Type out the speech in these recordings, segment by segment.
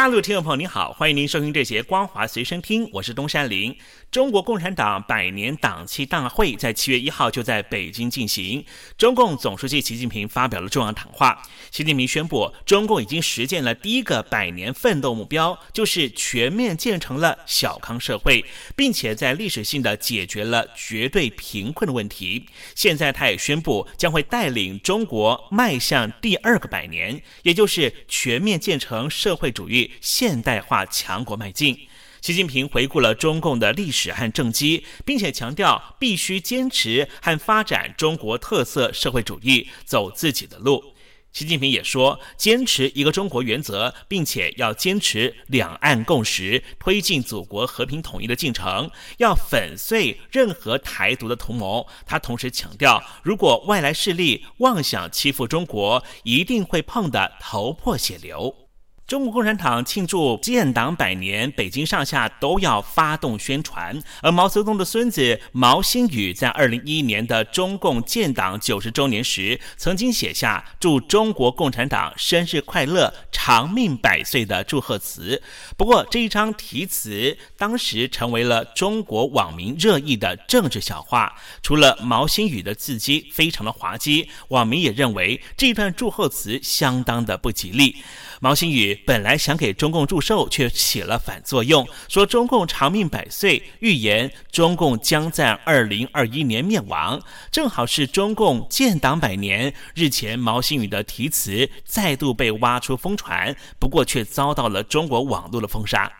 大陆听众朋友您好，欢迎您收听这节光华随身听，我是东山林。中国共产党百年党期大会在七月一号就在北京进行，中共总书记习近平发表了重要谈话。习近平宣布，中共已经实现了第一个百年奋斗目标，就是全面建成了小康社会，并且在历史性的解决了绝对贫困的问题。现在他也宣布，将会带领中国迈向第二个百年，也就是全面建成社会主义。现代化强国迈进。习近平回顾了中共的历史和政绩，并且强调必须坚持和发展中国特色社会主义，走自己的路。习近平也说，坚持一个中国原则，并且要坚持两岸共识，推进祖国和平统一的进程，要粉碎任何台独的图谋。他同时强调，如果外来势力妄想欺负中国，一定会碰得头破血流。中国共产党庆祝建党百年，北京上下都要发动宣传。而毛泽东的孙子毛新宇在二零一一年的中共建党九十周年时，曾经写下“祝中国共产党生日快乐，长命百岁”的祝贺词。不过，这一张题词当时成为了中国网民热议的政治笑话。除了毛新宇的字迹非常的滑稽，网民也认为这段祝贺词相当的不吉利。毛新宇本来想给中共祝寿，却起了反作用，说中共长命百岁，预言中共将在二零二一年灭亡，正好是中共建党百年。日前，毛新宇的题词再度被挖出疯传，不过却遭到了中国网络的封杀。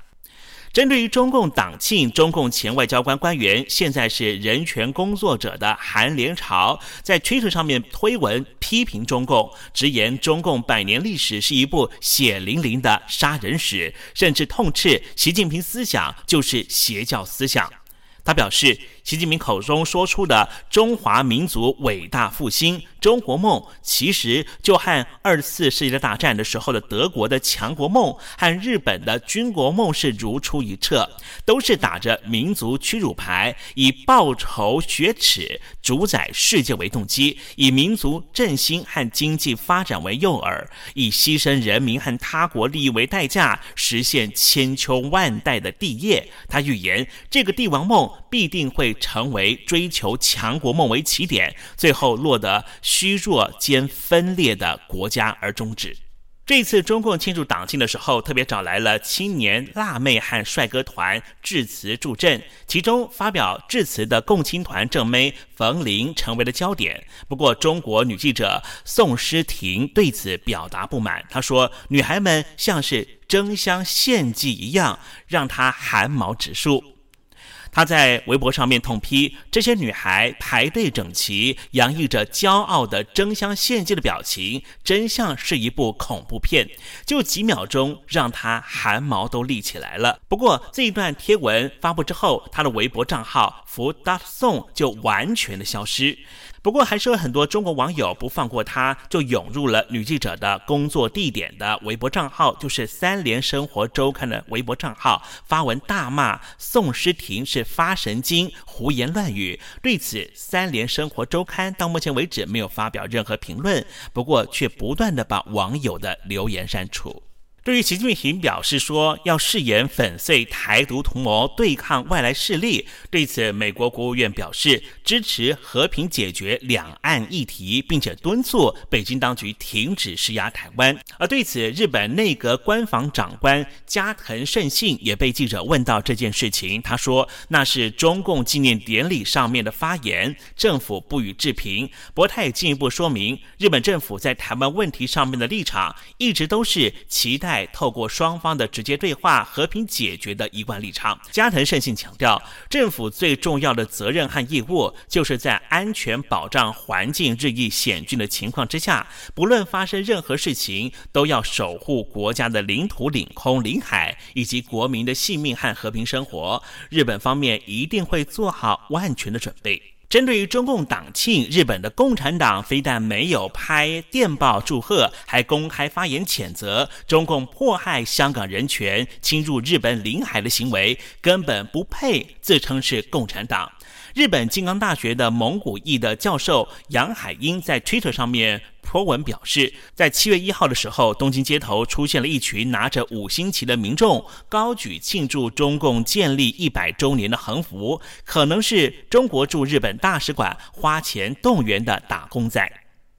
针对于中共党庆，中共前外交官官员，现在是人权工作者的韩连朝，在推特上面推文批评中共，直言中共百年历史是一部血淋淋的杀人史，甚至痛斥习近平思想就是邪教思想。他表示，习近平口中说出的中华民族伟大复兴。中国梦其实就和二次世界大战的时候的德国的强国梦和日本的军国梦是如出一辙，都是打着民族屈辱牌，以报仇雪耻、主宰世界为动机，以民族振兴和经济发展为诱饵，以牺牲人民和他国利益为代价，实现千秋万代的帝业。他预言，这个帝王梦必定会成为追求强国梦为起点，最后落得。虚弱兼分裂的国家而终止。这次中共庆祝党庆的时候，特别找来了青年辣妹和帅哥团致辞助阵，其中发表致辞的共青团正妹冯琳成为了焦点。不过，中国女记者宋诗婷对此表达不满，她说：“女孩们像是争相献祭一样，让她汗毛直竖。”他在微博上面痛批这些女孩排队整齐，洋溢着骄傲的争相献祭的表情，真像是一部恐怖片。就几秒钟，让他汗毛都立起来了。不过这一段贴文发布之后，他的微博账号福大宋就完全的消失。不过，还是有很多中国网友不放过他，就涌入了女记者的工作地点的微博账号，就是三联生活周刊的微博账号，发文大骂宋诗婷是发神经、胡言乱语。对此，三联生活周刊到目前为止没有发表任何评论，不过却不断的把网友的留言删除。对于习近平表示说要誓言粉碎台独图谋，对抗外来势力，对此，美国国务院表示支持和平解决两岸议题，并且敦促北京当局停止施压台湾。而对此，日本内阁官房长官加藤胜信也被记者问到这件事情，他说那是中共纪念典礼上面的发言，政府不予置评。不过，他也进一步说明，日本政府在台湾问题上面的立场一直都是期待。透过双方的直接对话和平解决的一贯立场。加藤胜信强调，政府最重要的责任和义务，就是在安全保障环境日益险峻的情况之下，不论发生任何事情，都要守护国家的领土、领空、领海以及国民的性命和和平生活。日本方面一定会做好万全的准备。针对于中共党庆，日本的共产党非但没有拍电报祝贺，还公开发言谴责中共迫害香港人权、侵入日本领海的行为，根本不配自称是共产党。日本金刚大学的蒙古裔的教授杨海英在 Twitter 上面。托文表示，在七月一号的时候，东京街头出现了一群拿着五星旗的民众，高举庆祝中共建立一百周年的横幅，可能是中国驻日本大使馆花钱动员的打工仔。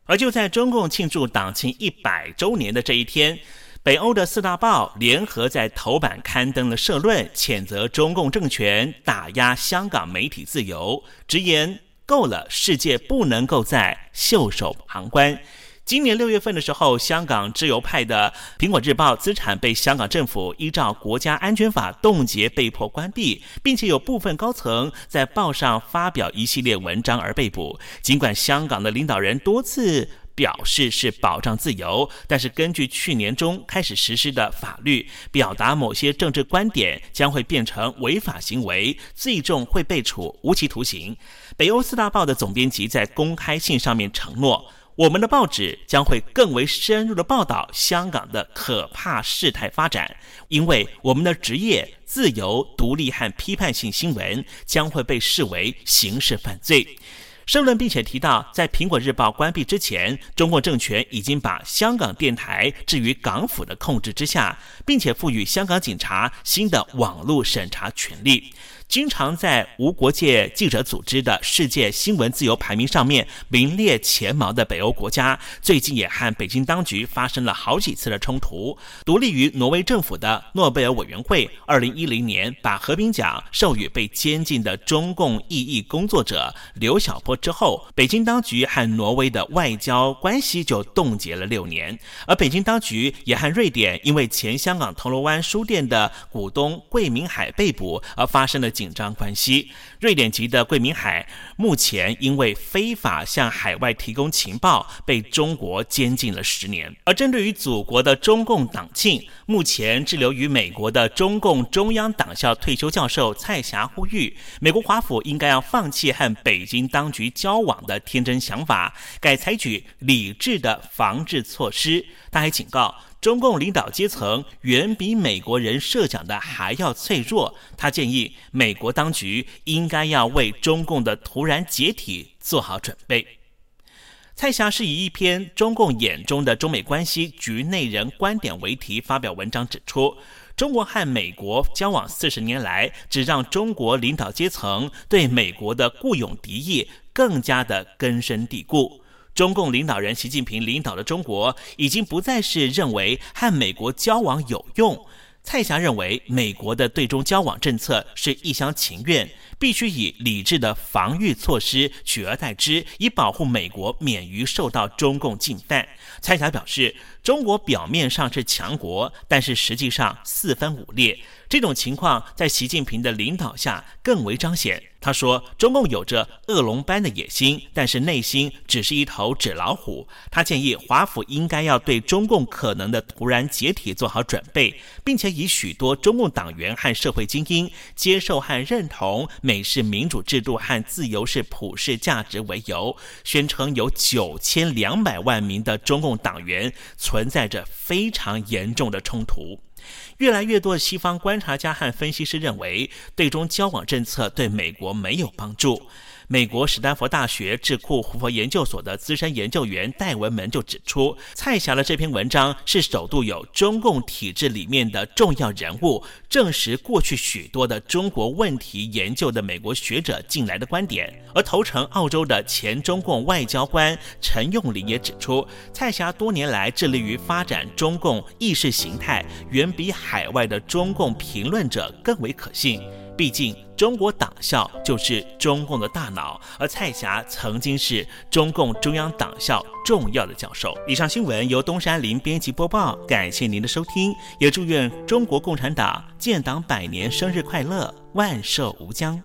而就在中共庆祝党庆一百周年的这一天，北欧的四大报联合在头版刊登了社论，谴责中共政权打压香港媒体自由，直言够了，世界不能够再袖手旁观。今年六月份的时候，香港自由派的《苹果日报》资产被香港政府依照国家安全法冻结，被迫关闭，并且有部分高层在报上发表一系列文章而被捕。尽管香港的领导人多次表示是保障自由，但是根据去年中开始实施的法律，表达某些政治观点将会变成违法行为，最终会被处无期徒刑。北欧四大报的总编辑在公开信上面承诺。我们的报纸将会更为深入的报道香港的可怕事态发展，因为我们的职业自由、独立和批判性新闻将会被视为刑事犯罪。申论并且提到，在《苹果日报》关闭之前，中共政权已经把香港电台置于港府的控制之下，并且赋予香港警察新的网络审查权利。经常在无国界记者组织的世界新闻自由排名上面名列前茅的北欧国家，最近也和北京当局发生了好几次的冲突。独立于挪威政府的诺贝尔委员会，二零一零年把和平奖授予被监禁的中共异议工作者刘晓波之后，北京当局和挪威的外交关系就冻结了六年。而北京当局也和瑞典因为前香港铜锣湾书店的股东桂明海被捕而发生了。紧张关系，瑞典籍的桂明海目前因为非法向海外提供情报，被中国监禁了十年。而针对于祖国的中共党庆，目前滞留于美国的中共中央党校退休教授蔡霞呼吁，美国华府应该要放弃和北京当局交往的天真想法，改采取理智的防治措施。他还警告。中共领导阶层远比美国人设想的还要脆弱。他建议美国当局应该要为中共的突然解体做好准备。蔡霞是以一篇《中共眼中的中美关系局内人观点》为题发表文章，指出中国和美国交往四十年来，只让中国领导阶层对美国的固有敌意更加的根深蒂固。中共领导人习近平领导的中国，已经不再是认为和美国交往有用。蔡霞认为，美国的对中交往政策是一厢情愿，必须以理智的防御措施取而代之，以保护美国免于受到中共进犯。蔡霞表示，中国表面上是强国，但是实际上四分五裂。这种情况在习近平的领导下更为彰显。他说：“中共有着恶龙般的野心，但是内心只是一头纸老虎。”他建议华府应该要对中共可能的突然解体做好准备，并且以许多中共党员和社会精英接受和认同美式民主制度和自由式普世价值为由，宣称有九千两百万名的中共党员存在着非常严重的冲突。越来越多的西方观察家和分析师认为，对中交往政策对美国没有帮助。美国史丹佛大学智库胡佛研究所的资深研究员戴文门就指出，蔡霞的这篇文章是首度有中共体制里面的重要人物证实过去许多的中国问题研究的美国学者进来的观点。而投诚澳洲的前中共外交官陈用林也指出，蔡霞多年来致力于发展中共意识形态，远比海外的中共评论者更为可信。毕竟中国党校就是中共的大脑，而蔡霞曾经是中共中央党校重要的教授。以上新闻由东山林编辑播报，感谢您的收听，也祝愿中国共产党建党百年生日快乐，万寿无疆。